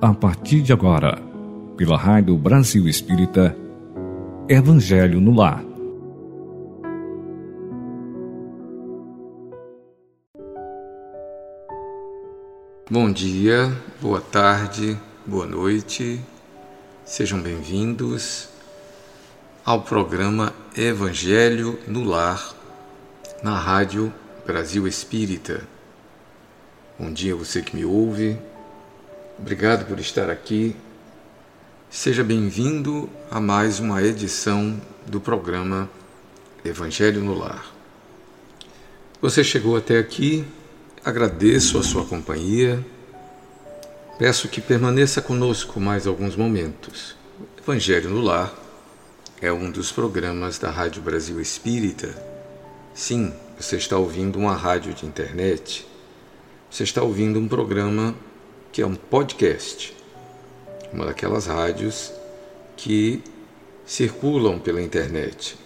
a partir de agora, pela Rádio Brasil Espírita, Evangelho no Lar. Bom dia, boa tarde, boa noite, sejam bem-vindos ao programa Evangelho no Lar, na Rádio Brasil Espírita. Bom dia, você que me ouve, Obrigado por estar aqui. Seja bem-vindo a mais uma edição do programa Evangelho no Lar. Você chegou até aqui, agradeço a sua companhia. Peço que permaneça conosco mais alguns momentos. Evangelho no Lar é um dos programas da Rádio Brasil Espírita. Sim, você está ouvindo uma rádio de internet. Você está ouvindo um programa que é um podcast, uma daquelas rádios que circulam pela internet.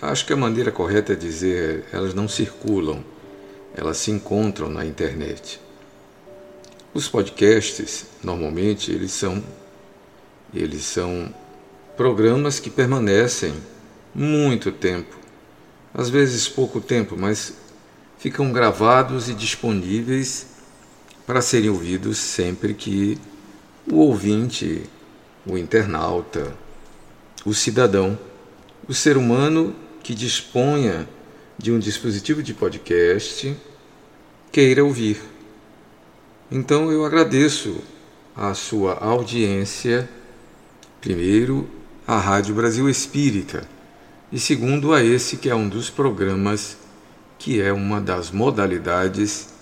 Acho que a maneira correta é dizer elas não circulam, elas se encontram na internet. Os podcasts, normalmente, eles são eles são programas que permanecem muito tempo, às vezes pouco tempo, mas ficam gravados e disponíveis para serem ouvidos sempre que o ouvinte, o internauta, o cidadão, o ser humano que disponha de um dispositivo de podcast queira ouvir. Então eu agradeço a sua audiência, primeiro, à Rádio Brasil Espírita, e segundo, a esse que é um dos programas que é uma das modalidades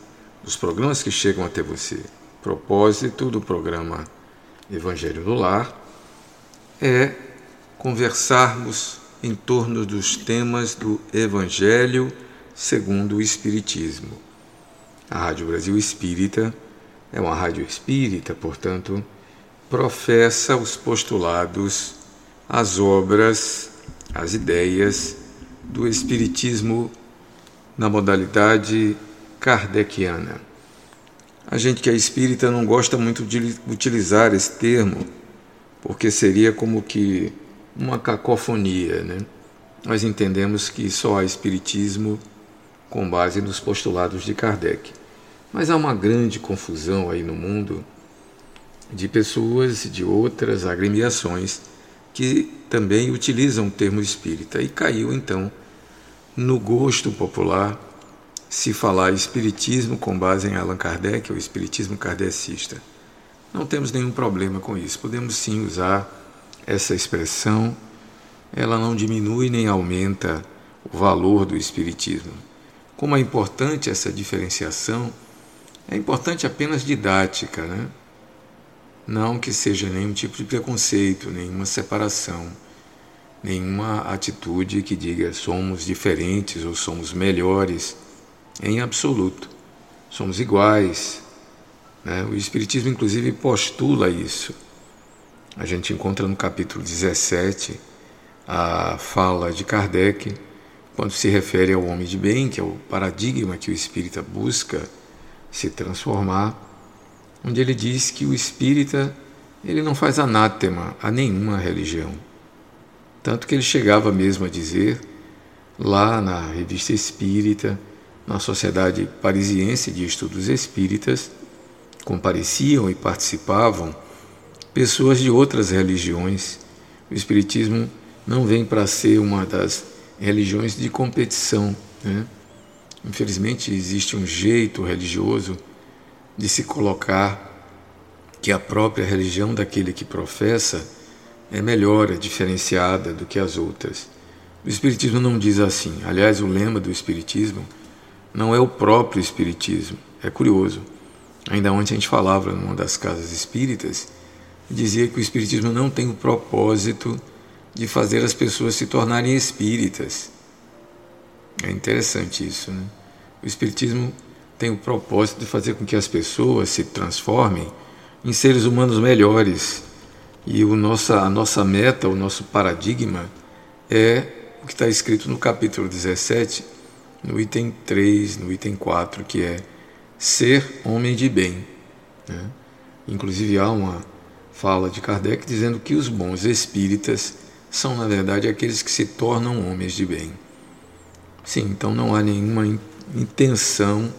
dos programas que chegam até você. O propósito do programa Evangelho no Lar é conversarmos em torno dos temas do Evangelho segundo o Espiritismo. A Rádio Brasil Espírita é uma rádio espírita, portanto, professa os postulados, as obras, as ideias do Espiritismo na modalidade kardeciana. A gente que é espírita não gosta muito de utilizar esse termo, porque seria como que uma cacofonia, né? Nós entendemos que só há espiritismo com base nos postulados de Kardec. Mas há uma grande confusão aí no mundo de pessoas de outras agremiações que também utilizam o termo espírita e caiu então no gosto popular se falar espiritismo com base em Allan Kardec ou espiritismo kardecista. Não temos nenhum problema com isso. Podemos sim usar essa expressão. Ela não diminui nem aumenta o valor do espiritismo. Como é importante essa diferenciação, é importante apenas didática, né? Não que seja nenhum tipo de preconceito, nenhuma separação, nenhuma atitude que diga somos diferentes ou somos melhores em absoluto. Somos iguais. Né? O Espiritismo, inclusive, postula isso. A gente encontra no capítulo 17 a fala de Kardec, quando se refere ao homem de bem, que é o paradigma que o espírita busca se transformar, onde ele diz que o espírita ele não faz anátema a nenhuma religião. Tanto que ele chegava mesmo a dizer, lá na revista espírita, na Sociedade Parisiense de Estudos Espíritas, compareciam e participavam pessoas de outras religiões. O Espiritismo não vem para ser uma das religiões de competição. Né? Infelizmente, existe um jeito religioso de se colocar que a própria religião daquele que professa é melhor, é diferenciada do que as outras. O Espiritismo não diz assim. Aliás, o lema do Espiritismo não é o próprio Espiritismo. É curioso. Ainda ontem a gente falava numa das casas espíritas, dizia que o Espiritismo não tem o propósito de fazer as pessoas se tornarem espíritas. É interessante isso, né? O Espiritismo tem o propósito de fazer com que as pessoas se transformem em seres humanos melhores. E o nossa, a nossa meta, o nosso paradigma é o que está escrito no capítulo 17 no item 3, no item 4, que é ser homem de bem. Né? Inclusive há uma fala de Kardec dizendo que os bons espíritas são, na verdade, aqueles que se tornam homens de bem. Sim, então não há nenhuma intenção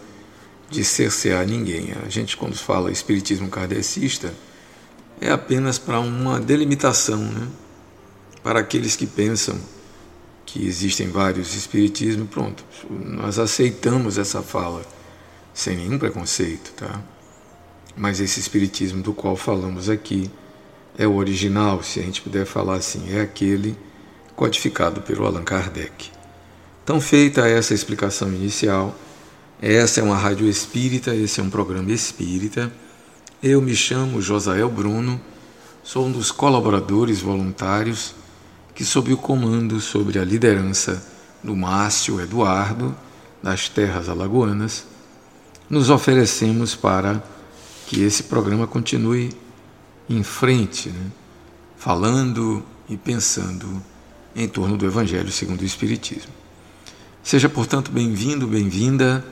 de cercear ninguém. A gente, quando fala espiritismo kardecista, é apenas para uma delimitação, né? para aqueles que pensam que existem vários espiritismos, pronto, nós aceitamos essa fala sem nenhum preconceito, tá? Mas esse espiritismo do qual falamos aqui é o original, se a gente puder falar assim, é aquele codificado pelo Allan Kardec. Então, feita essa explicação inicial, essa é uma rádio espírita, esse é um programa espírita. Eu me chamo Josael Bruno, sou um dos colaboradores voluntários que, sob o comando, sobre a liderança do Márcio Eduardo, das Terras Alagoanas, nos oferecemos para que esse programa continue em frente, né? falando e pensando em torno do Evangelho segundo o Espiritismo. Seja, portanto, bem-vindo, bem-vinda.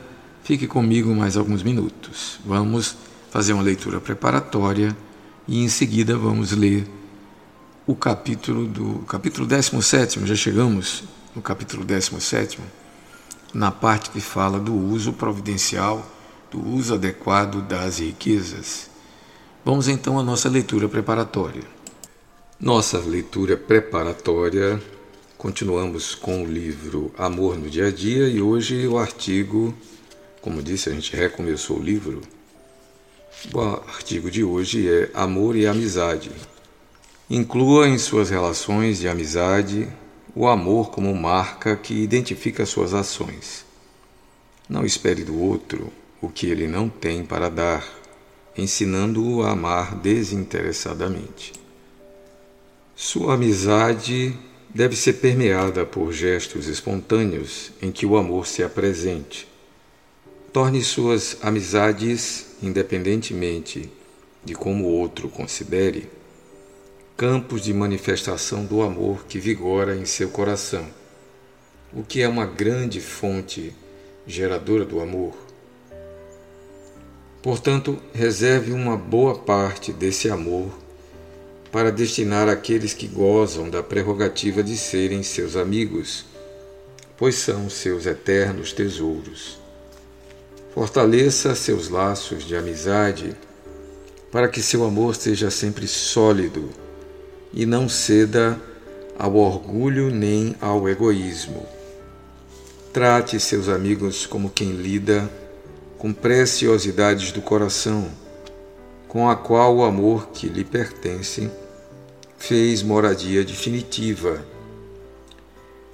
Fique comigo mais alguns minutos. Vamos fazer uma leitura preparatória e em seguida vamos ler o capítulo do capítulo 17, já chegamos no capítulo 17, na parte que fala do uso providencial, do uso adequado das riquezas. Vamos então à nossa leitura preparatória. Nossa leitura preparatória, continuamos com o livro Amor no Dia a Dia e hoje o artigo, como disse, a gente recomeçou o livro. O artigo de hoje é Amor e Amizade, Inclua em suas relações de amizade o amor como marca que identifica suas ações. Não espere do outro o que ele não tem para dar, ensinando-o a amar desinteressadamente. Sua amizade deve ser permeada por gestos espontâneos em que o amor se apresente. Torne suas amizades, independentemente de como o outro considere, campos de manifestação do amor que vigora em seu coração, o que é uma grande fonte geradora do amor. Portanto, reserve uma boa parte desse amor para destinar àqueles que gozam da prerrogativa de serem seus amigos, pois são seus eternos tesouros. Fortaleça seus laços de amizade para que seu amor seja sempre sólido e não ceda ao orgulho nem ao egoísmo. Trate seus amigos como quem lida com preciosidades do coração, com a qual o amor que lhe pertence fez moradia definitiva.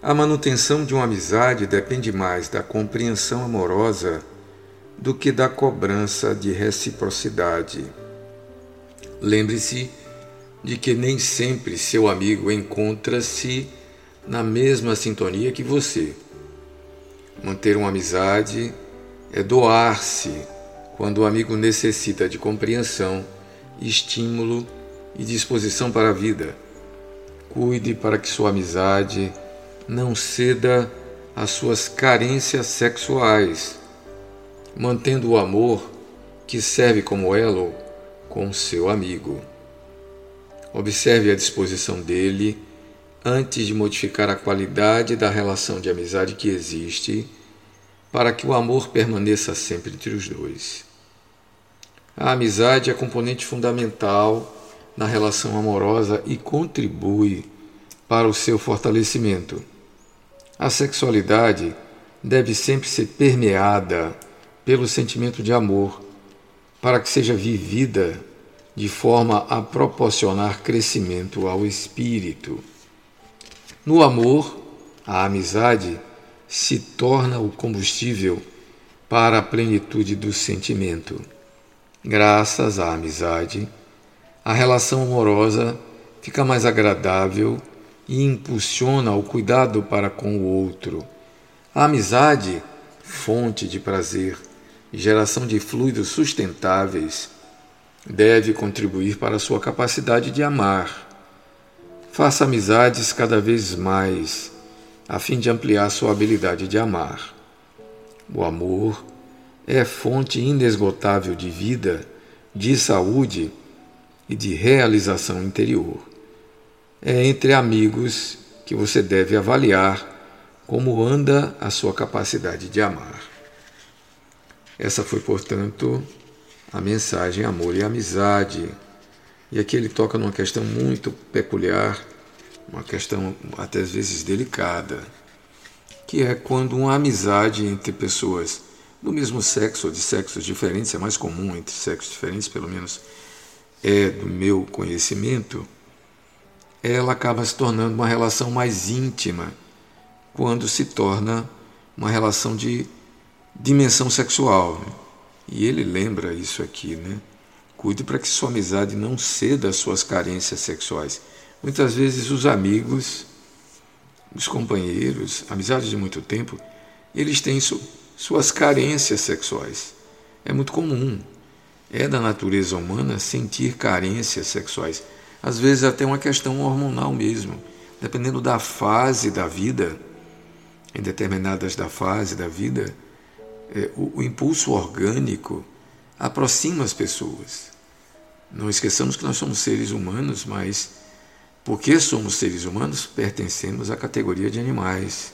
A manutenção de uma amizade depende mais da compreensão amorosa do que da cobrança de reciprocidade. Lembre-se de que nem sempre seu amigo encontra-se na mesma sintonia que você. Manter uma amizade é doar-se quando o amigo necessita de compreensão, estímulo e disposição para a vida. Cuide para que sua amizade não ceda às suas carências sexuais, mantendo o amor que serve como elo com seu amigo. Observe a disposição dele antes de modificar a qualidade da relação de amizade que existe, para que o amor permaneça sempre entre os dois. A amizade é componente fundamental na relação amorosa e contribui para o seu fortalecimento. A sexualidade deve sempre ser permeada pelo sentimento de amor, para que seja vivida de forma a proporcionar crescimento ao espírito. No amor, a amizade se torna o combustível para a plenitude do sentimento. Graças à amizade, a relação amorosa fica mais agradável e impulsiona o cuidado para com o outro. A amizade, fonte de prazer geração de fluidos sustentáveis, deve contribuir para a sua capacidade de amar. Faça amizades cada vez mais, a fim de ampliar sua habilidade de amar. O amor é fonte inesgotável de vida de saúde e de realização interior. É entre amigos que você deve avaliar como anda a sua capacidade de amar. Essa foi, portanto, a mensagem Amor e Amizade. E aqui ele toca numa questão muito peculiar, uma questão até às vezes delicada, que é quando uma amizade entre pessoas do mesmo sexo ou de sexos diferentes, é mais comum entre sexos diferentes, pelo menos é do meu conhecimento, ela acaba se tornando uma relação mais íntima quando se torna uma relação de dimensão sexual. E ele lembra isso aqui, né? Cuide para que sua amizade não ceda às suas carências sexuais. Muitas vezes os amigos, os companheiros, amizades de muito tempo, eles têm su suas carências sexuais. É muito comum. É da natureza humana sentir carências sexuais. Às vezes até uma questão hormonal mesmo. Dependendo da fase da vida, em determinadas da fase da vida, é, o, o impulso orgânico aproxima as pessoas. Não esqueçamos que nós somos seres humanos, mas porque somos seres humanos, pertencemos à categoria de animais.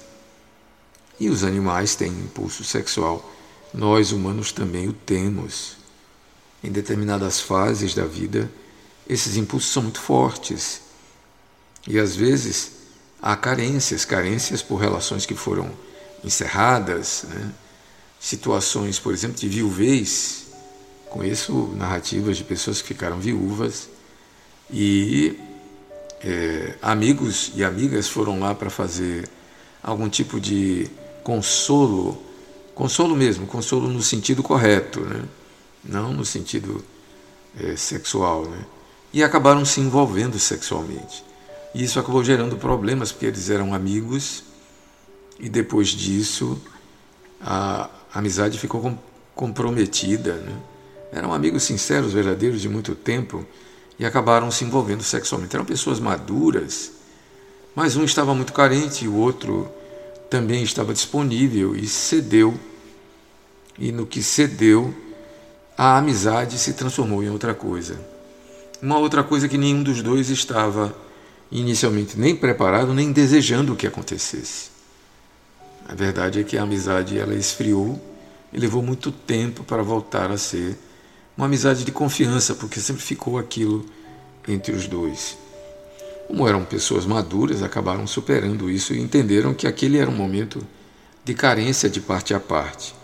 E os animais têm impulso sexual. Nós, humanos, também o temos. Em determinadas fases da vida, esses impulsos são muito fortes. E às vezes há carências carências por relações que foram encerradas, né? Situações, por exemplo, de viuvez. Conheço narrativas de pessoas que ficaram viúvas e é, amigos e amigas foram lá para fazer algum tipo de consolo, consolo mesmo, consolo no sentido correto, né? não no sentido é, sexual, né? e acabaram se envolvendo sexualmente. E isso acabou gerando problemas, porque eles eram amigos, e depois disso a amizade ficou comprometida. Né? Eram amigos sinceros, verdadeiros de muito tempo, e acabaram se envolvendo sexualmente. Eram pessoas maduras, mas um estava muito carente e o outro também estava disponível e cedeu. E no que cedeu, a amizade se transformou em outra coisa. Uma outra coisa que nenhum dos dois estava inicialmente nem preparado nem desejando que acontecesse. A verdade é que a amizade ela esfriou e levou muito tempo para voltar a ser uma amizade de confiança, porque sempre ficou aquilo entre os dois. Como eram pessoas maduras, acabaram superando isso e entenderam que aquele era um momento de carência de parte a parte.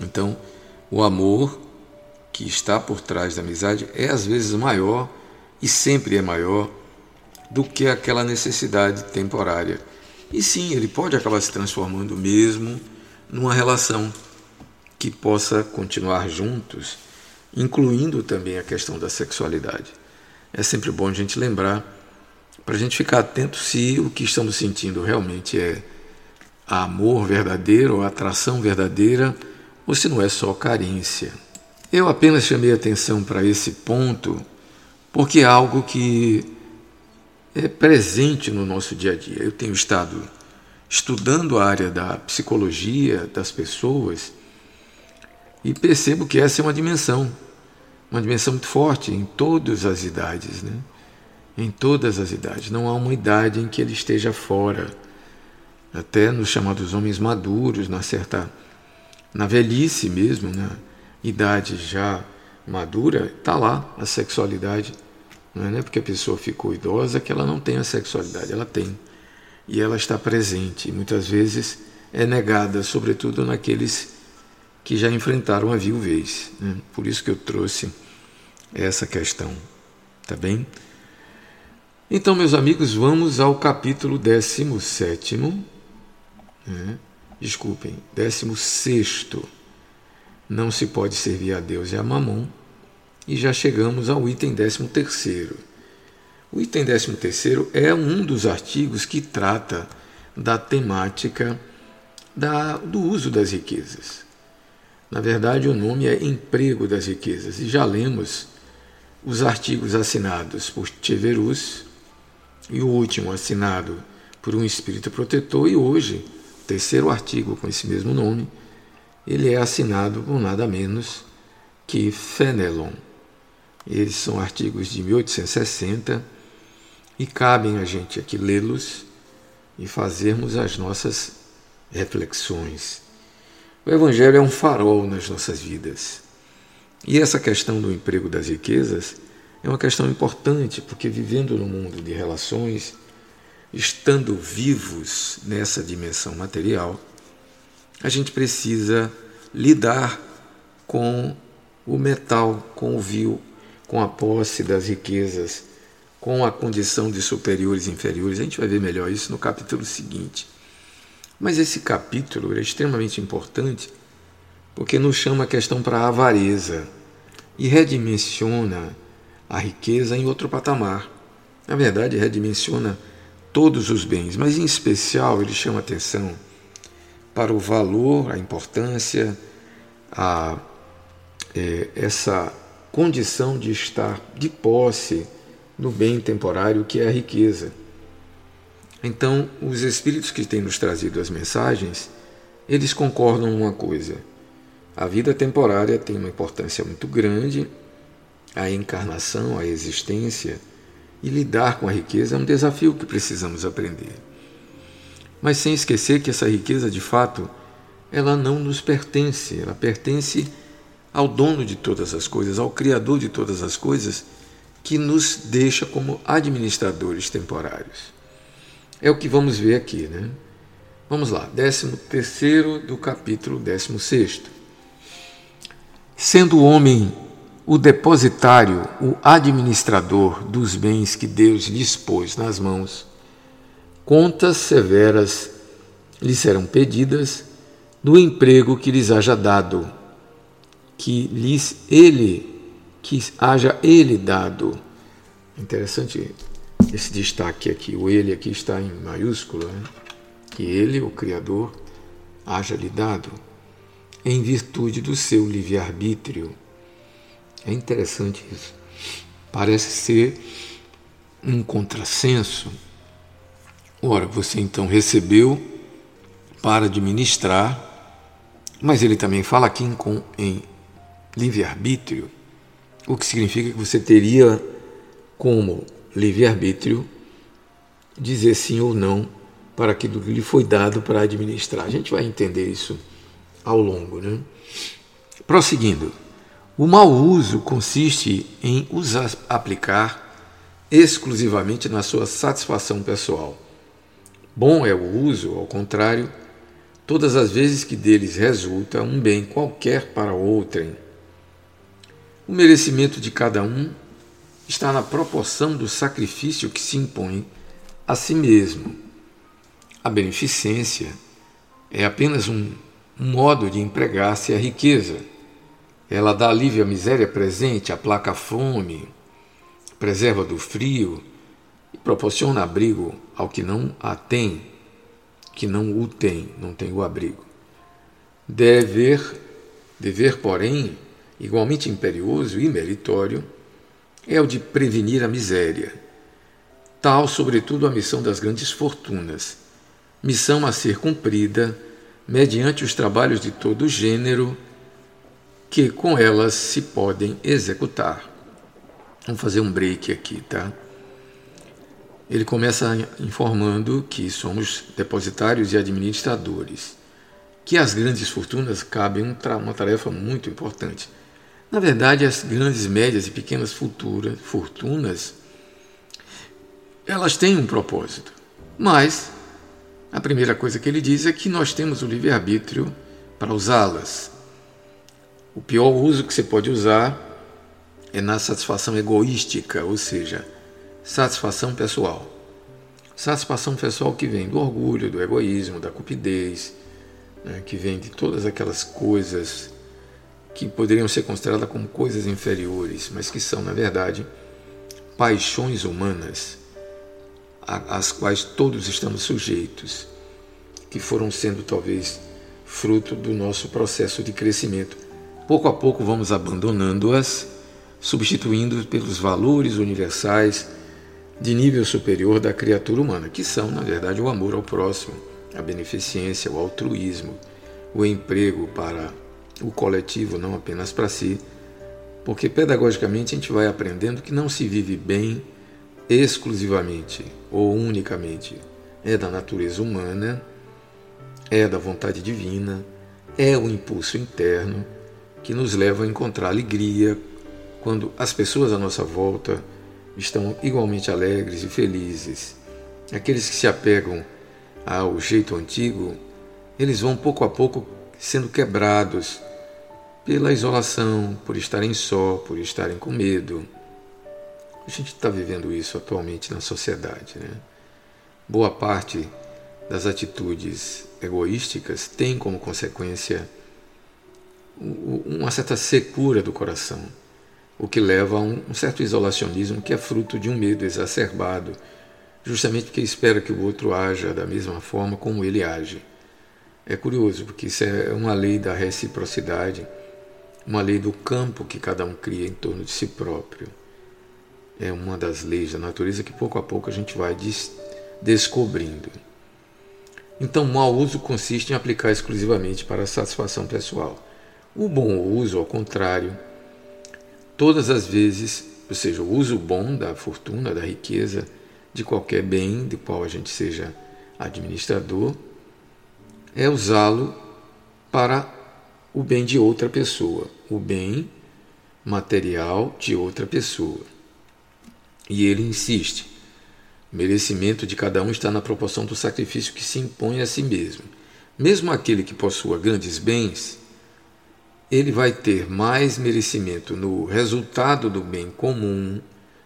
Então, o amor que está por trás da amizade é às vezes maior e sempre é maior do que aquela necessidade temporária. E sim, ele pode acabar se transformando mesmo numa relação que possa continuar juntos, incluindo também a questão da sexualidade. É sempre bom a gente lembrar, para a gente ficar atento se o que estamos sentindo realmente é amor verdadeiro, atração verdadeira, ou se não é só carência. Eu apenas chamei atenção para esse ponto porque é algo que é presente no nosso dia a dia. Eu tenho estado estudando a área da psicologia das pessoas e percebo que essa é uma dimensão, uma dimensão muito forte em todas as idades, né? Em todas as idades. Não há uma idade em que ele esteja fora. Até nos chamados homens maduros, na certa na velhice mesmo, na idade já madura, está lá a sexualidade. Não é porque a pessoa ficou idosa que ela não tem a sexualidade, ela tem. E ela está presente. E muitas vezes é negada, sobretudo naqueles que já enfrentaram a viuvez. Né? Por isso que eu trouxe essa questão. Tá bem? Então, meus amigos, vamos ao capítulo 17. Né? Desculpem, 16. Não se pode servir a Deus e a Mamon. E já chegamos ao item 13. O item 13 é um dos artigos que trata da temática da, do uso das riquezas. Na verdade, o nome é Emprego das Riquezas, e já lemos os artigos assinados por Cheverus e o último assinado por um espírito protetor, e hoje, terceiro artigo com esse mesmo nome, ele é assinado por nada menos que Fenelon. Eles são artigos de 1860 e cabem a gente aqui lê-los e fazermos as nossas reflexões. O Evangelho é um farol nas nossas vidas. E essa questão do emprego das riquezas é uma questão importante, porque vivendo no mundo de relações, estando vivos nessa dimensão material, a gente precisa lidar com o metal, com o vil, com a posse das riquezas, com a condição de superiores e inferiores. A gente vai ver melhor isso no capítulo seguinte. Mas esse capítulo é extremamente importante porque nos chama a questão para a avareza e redimensiona a riqueza em outro patamar. Na verdade, redimensiona todos os bens, mas em especial ele chama atenção para o valor, a importância, a é, essa condição de estar de posse no bem temporário que é a riqueza. Então, os espíritos que têm nos trazido as mensagens, eles concordam numa coisa: a vida temporária tem uma importância muito grande, a encarnação, a existência, e lidar com a riqueza é um desafio que precisamos aprender. Mas sem esquecer que essa riqueza, de fato, ela não nos pertence, ela pertence ao dono de todas as coisas, ao Criador de todas as coisas, que nos deixa como administradores temporários. É o que vamos ver aqui, né? Vamos lá, 13 terceiro do capítulo 16. Sendo o homem o depositário, o administrador dos bens que Deus lhes pôs nas mãos, contas severas lhe serão pedidas do emprego que lhes haja dado que lhes ele, que haja ele dado. Interessante esse destaque aqui. O ele aqui está em maiúsculo, né? que ele, o Criador, haja lhe dado, em virtude do seu livre-arbítrio. É interessante isso. Parece ser um contrassenso. Ora, você então recebeu para administrar, mas ele também fala aqui em, em livre-arbítrio, o que significa que você teria como livre-arbítrio dizer sim ou não para aquilo que lhe foi dado para administrar. A gente vai entender isso ao longo. Né? Prosseguindo, o mau uso consiste em usar, aplicar exclusivamente na sua satisfação pessoal. Bom é o uso, ao contrário, todas as vezes que deles resulta um bem qualquer para outrem o merecimento de cada um está na proporção do sacrifício que se impõe a si mesmo. A beneficência é apenas um, modo de empregar-se a riqueza. Ela dá alívio à miséria presente, aplaca a fome, preserva do frio e proporciona abrigo ao que não a tem, que não o tem, não tem o abrigo. Dever, dever, porém, igualmente imperioso e meritório, é o de prevenir a miséria. Tal, sobretudo, a missão das grandes fortunas, missão a ser cumprida mediante os trabalhos de todo gênero que com elas se podem executar. Vamos fazer um break aqui, tá? Ele começa informando que somos depositários e administradores, que as grandes fortunas cabem uma tarefa muito importante na verdade, as grandes, médias e pequenas futuras, fortunas, elas têm um propósito. Mas a primeira coisa que ele diz é que nós temos o livre-arbítrio para usá-las. O pior uso que você pode usar é na satisfação egoística, ou seja, satisfação pessoal. Satisfação pessoal que vem do orgulho, do egoísmo, da cupidez, né, que vem de todas aquelas coisas que poderiam ser consideradas como coisas inferiores, mas que são, na verdade, paixões humanas às quais todos estamos sujeitos, que foram sendo talvez fruto do nosso processo de crescimento. Pouco a pouco vamos abandonando-as, substituindo pelos valores universais de nível superior da criatura humana, que são, na verdade, o amor ao próximo, a beneficência, o altruísmo, o emprego para o coletivo, não apenas para si, Porque pedagogicamente a gente vai aprendendo que não se vive bem exclusivamente ou unicamente. É da natureza humana, é da vontade divina, é o impulso interno que nos leva a encontrar alegria quando as pessoas à nossa volta estão igualmente alegres e felizes. Aqueles que se apegam ao jeito antigo, eles vão pouco a pouco sendo quebrados pela isolação, por estarem só, por estarem com medo. A gente está vivendo isso atualmente na sociedade. Né? Boa parte das atitudes egoísticas tem como consequência uma certa secura do coração, o que leva a um certo isolacionismo que é fruto de um medo exacerbado, justamente porque espera que o outro haja da mesma forma como ele age. É curioso, porque isso é uma lei da reciprocidade, uma lei do campo que cada um cria em torno de si próprio. É uma das leis da natureza que pouco a pouco a gente vai des descobrindo. Então, o mau uso consiste em aplicar exclusivamente para a satisfação pessoal. O bom uso, ao contrário, todas as vezes, ou seja, o uso bom da fortuna, da riqueza, de qualquer bem de qual a gente seja administrador, é usá-lo para o bem de outra pessoa, o bem material de outra pessoa. E ele insiste: o merecimento de cada um está na proporção do sacrifício que se impõe a si mesmo. Mesmo aquele que possua grandes bens, ele vai ter mais merecimento no resultado do bem comum,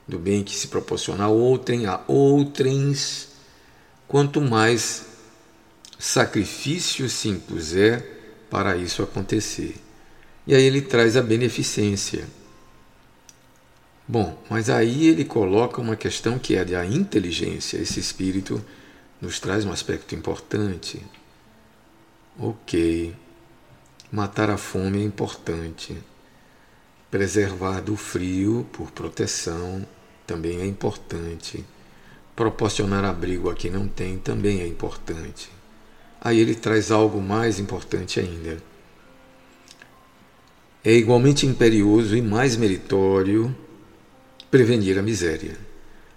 do bem que se proporciona a outrem, a outrens, quanto mais sacrifício se impuser para isso acontecer. E aí ele traz a beneficência. Bom, mas aí ele coloca uma questão que é da inteligência. Esse espírito nos traz um aspecto importante. Ok, matar a fome é importante. Preservar do frio por proteção também é importante. Proporcionar abrigo a quem não tem também é importante. Aí ele traz algo mais importante ainda. É igualmente imperioso e mais meritório prevenir a miséria.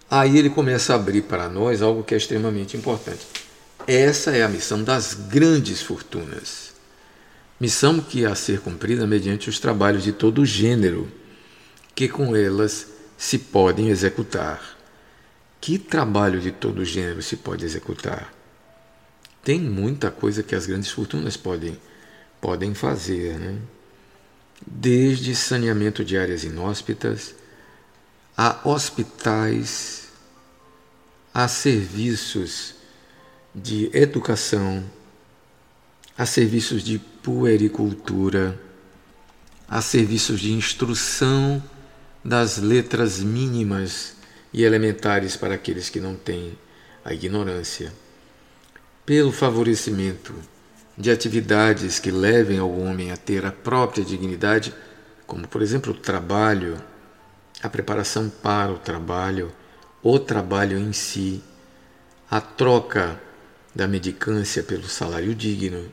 Aí ele começa a abrir para nós algo que é extremamente importante. Essa é a missão das grandes fortunas. Missão que a ser cumprida mediante os trabalhos de todo gênero, que com elas se podem executar. Que trabalho de todo gênero se pode executar? Tem muita coisa que as grandes fortunas podem, podem fazer, né? desde saneamento de áreas inóspitas, a hospitais, a serviços de educação, a serviços de puericultura, a serviços de instrução das letras mínimas e elementares para aqueles que não têm a ignorância pelo favorecimento de atividades que levem ao homem a ter a própria dignidade, como por exemplo o trabalho, a preparação para o trabalho, o trabalho em si, a troca da medicância pelo salário digno.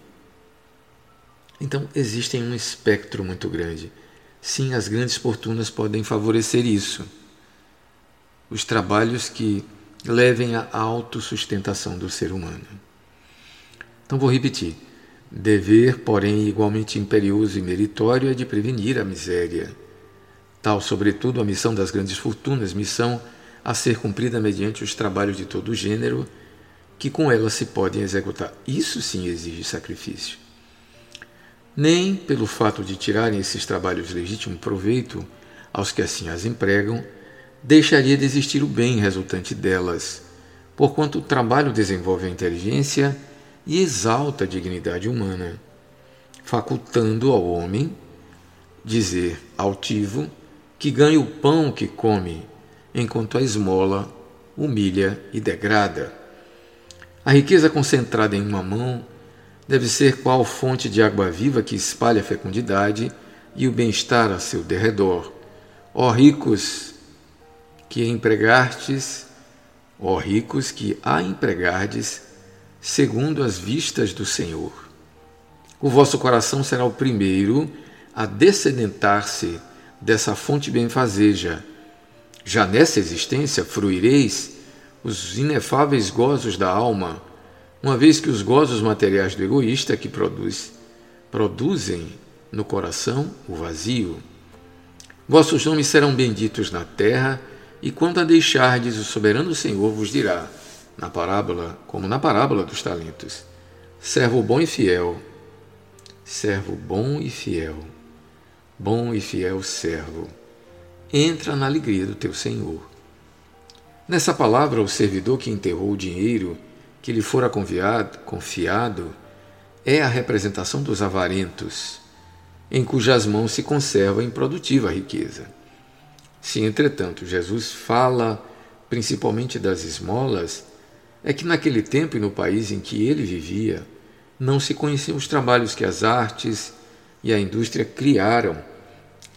Então existem um espectro muito grande. Sim, as grandes fortunas podem favorecer isso. Os trabalhos que levem à autossustentação do ser humano. Então vou repetir. Dever, porém, igualmente imperioso e meritório é de prevenir a miséria. Tal, sobretudo, a missão das grandes fortunas, missão a ser cumprida mediante os trabalhos de todo gênero, que com ela se podem executar. Isso sim exige sacrifício. Nem pelo fato de tirarem esses trabalhos legítimo proveito aos que assim as empregam, deixaria de existir o bem resultante delas, porquanto o trabalho desenvolve a inteligência e exalta a dignidade humana, facultando ao homem dizer altivo que ganha o pão que come, enquanto a esmola humilha e degrada. A riqueza concentrada em uma mão deve ser qual fonte de água viva que espalha a fecundidade e o bem-estar a seu derredor. Ó ricos que empregastes, ó ricos que a empregardes segundo as vistas do Senhor. O vosso coração será o primeiro a descedentar-se dessa fonte benfazeja. Já nessa existência fruireis os inefáveis gozos da alma, uma vez que os gozos materiais do egoísta que produz, produzem no coração o vazio. Vossos nomes serão benditos na terra, e quando a deixardes, o soberano Senhor vos dirá, na parábola, como na parábola dos talentos: servo bom e fiel, servo bom e fiel, bom e fiel servo, entra na alegria do teu Senhor. Nessa palavra, o servidor que enterrou o dinheiro que lhe fora confiado, é a representação dos avarentos, em cujas mãos se conserva a improdutiva riqueza. Se, entretanto, Jesus fala principalmente das esmolas, é que naquele tempo e no país em que ele vivia, não se conheciam os trabalhos que as artes e a indústria criaram,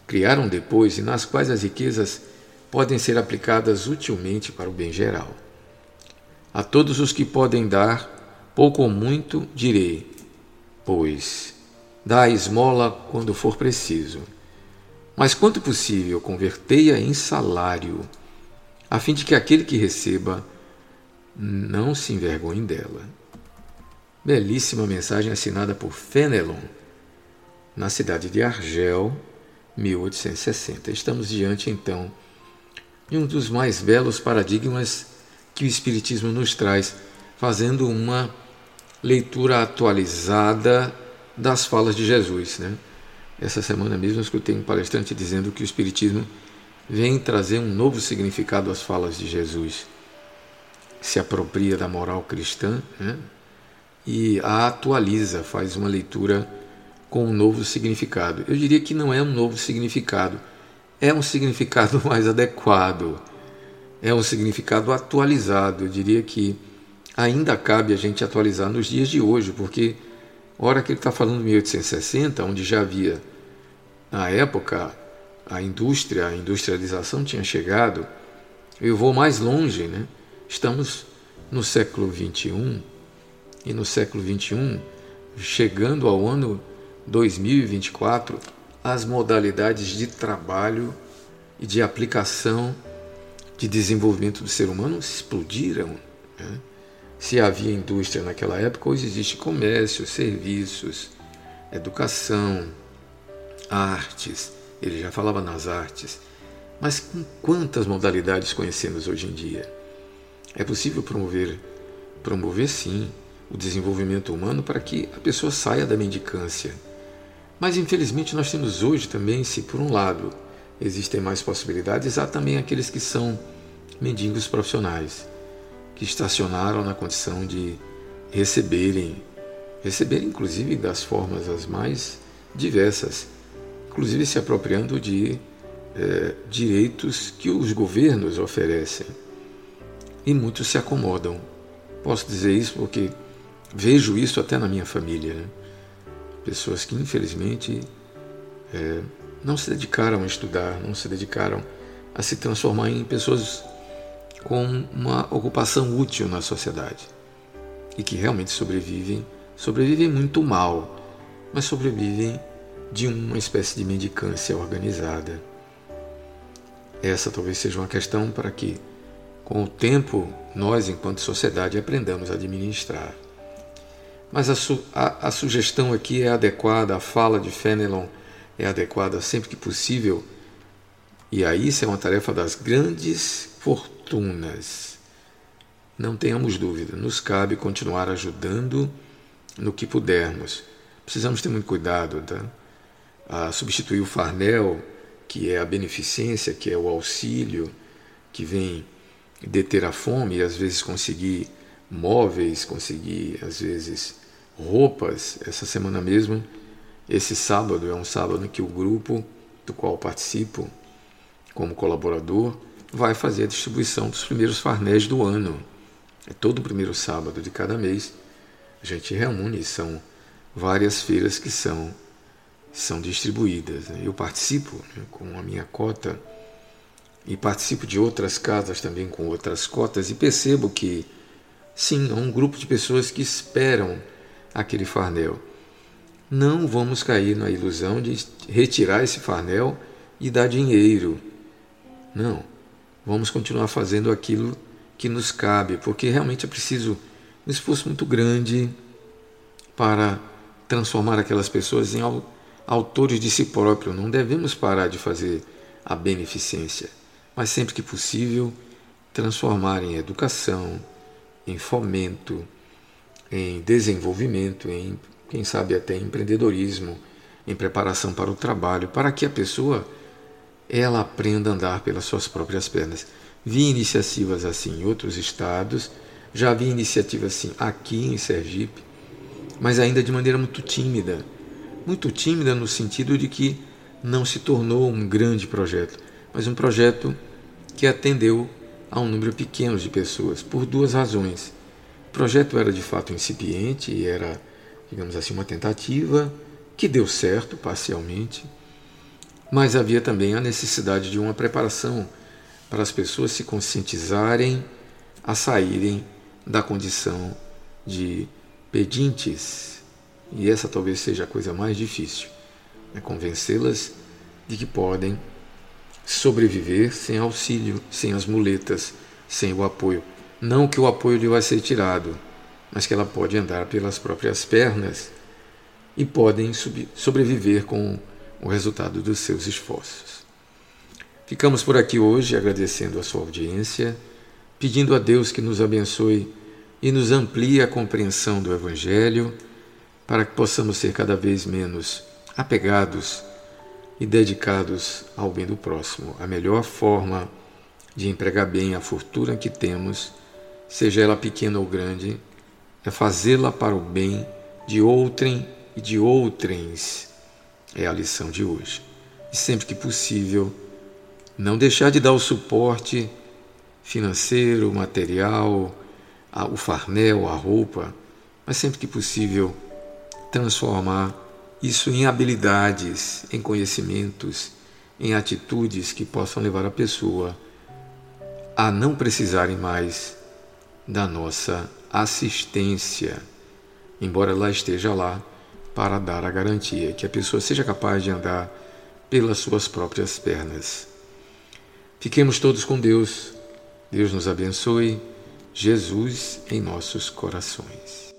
criaram depois e nas quais as riquezas podem ser aplicadas utilmente para o bem geral. A todos os que podem dar, pouco ou muito, direi: pois dá a esmola quando for preciso. Mas quanto possível, convertei-a em salário, a fim de que aquele que receba não se envergonhe dela. Belíssima mensagem assinada por Fenelon, na cidade de Argel, 1860. Estamos diante, então, de um dos mais belos paradigmas que o Espiritismo nos traz, fazendo uma leitura atualizada das falas de Jesus. Né? Essa semana mesmo eu escutei um palestrante dizendo que o Espiritismo vem trazer um novo significado às falas de Jesus. Se apropria da moral cristã né? e a atualiza, faz uma leitura com um novo significado. Eu diria que não é um novo significado, é um significado mais adequado, é um significado atualizado. Eu diria que ainda cabe a gente atualizar nos dias de hoje, porque hora que ele está falando de 1860, onde já havia, na época, a indústria, a industrialização tinha chegado, eu vou mais longe, né? Estamos no século 21 e no século 21, chegando ao ano 2024, as modalidades de trabalho e de aplicação de desenvolvimento do ser humano explodiram. Né? Se havia indústria naquela época, hoje existe comércio, serviços, educação, artes. Ele já falava nas artes. Mas com quantas modalidades conhecemos hoje em dia? É possível promover, promover sim, o desenvolvimento humano para que a pessoa saia da mendicância. Mas infelizmente nós temos hoje também, se por um lado existem mais possibilidades, há também aqueles que são mendigos profissionais que estacionaram na condição de receberem, receberem inclusive das formas as mais diversas, inclusive se apropriando de é, direitos que os governos oferecem. E muitos se acomodam. Posso dizer isso porque vejo isso até na minha família. Né? Pessoas que, infelizmente, é, não se dedicaram a estudar, não se dedicaram a se transformar em pessoas com uma ocupação útil na sociedade e que realmente sobrevivem, sobrevivem muito mal, mas sobrevivem de uma espécie de mendicância organizada. Essa talvez seja uma questão para que, com o tempo, nós, enquanto sociedade, aprendamos a administrar. Mas a, su a, a sugestão aqui é adequada, a fala de Fenelon é adequada sempre que possível, e aí isso é uma tarefa das grandes fortunas. Não tenhamos dúvida, nos cabe continuar ajudando no que pudermos. Precisamos ter muito cuidado, tá? A substituir o farnel, que é a beneficência, que é o auxílio, que vem deter a fome e às vezes conseguir móveis, conseguir às vezes roupas. Essa semana mesmo, esse sábado é um sábado em que o grupo do qual participo como colaborador vai fazer a distribuição dos primeiros farnéis do ano. É todo o primeiro sábado de cada mês. A gente reúne, são várias feiras que são, são distribuídas. Né? Eu participo né, com a minha cota e participo de outras casas também com outras cotas e percebo que, sim, há um grupo de pessoas que esperam aquele farnel. Não vamos cair na ilusão de retirar esse farnel e dar dinheiro. Não. Vamos continuar fazendo aquilo que nos cabe, porque realmente é preciso um esforço muito grande para transformar aquelas pessoas em autores de si próprio. Não devemos parar de fazer a beneficência, mas sempre que possível, transformar em educação, em fomento, em desenvolvimento, em quem sabe até empreendedorismo, em preparação para o trabalho, para que a pessoa ela aprenda a andar pelas suas próprias pernas. Vi iniciativas assim em outros estados, já vi iniciativas assim aqui em Sergipe, mas ainda de maneira muito tímida. Muito tímida no sentido de que não se tornou um grande projeto, mas um projeto que atendeu a um número pequeno de pessoas, por duas razões. O projeto era de fato incipiente e era, digamos assim, uma tentativa que deu certo parcialmente, mas havia também a necessidade de uma preparação para as pessoas se conscientizarem a saírem da condição de pedintes. E essa talvez seja a coisa mais difícil, é convencê-las de que podem sobreviver sem auxílio, sem as muletas, sem o apoio. Não que o apoio lhe vai ser tirado, mas que ela pode andar pelas próprias pernas e podem sobreviver com o resultado dos seus esforços. Ficamos por aqui hoje agradecendo a sua audiência, pedindo a Deus que nos abençoe e nos amplie a compreensão do Evangelho para que possamos ser cada vez menos apegados e dedicados ao bem do próximo. A melhor forma de empregar bem a fortuna que temos, seja ela pequena ou grande, é fazê-la para o bem de outrem e de outrens. É a lição de hoje. E sempre que possível, não deixar de dar o suporte financeiro, material, o farnel, a roupa, mas sempre que possível, transformar isso em habilidades, em conhecimentos, em atitudes que possam levar a pessoa a não precisarem mais da nossa assistência, embora ela esteja lá para dar a garantia que a pessoa seja capaz de andar pelas suas próprias pernas. Fiquemos todos com Deus. Deus nos abençoe. Jesus em nossos corações.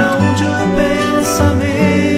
onde o pensamento.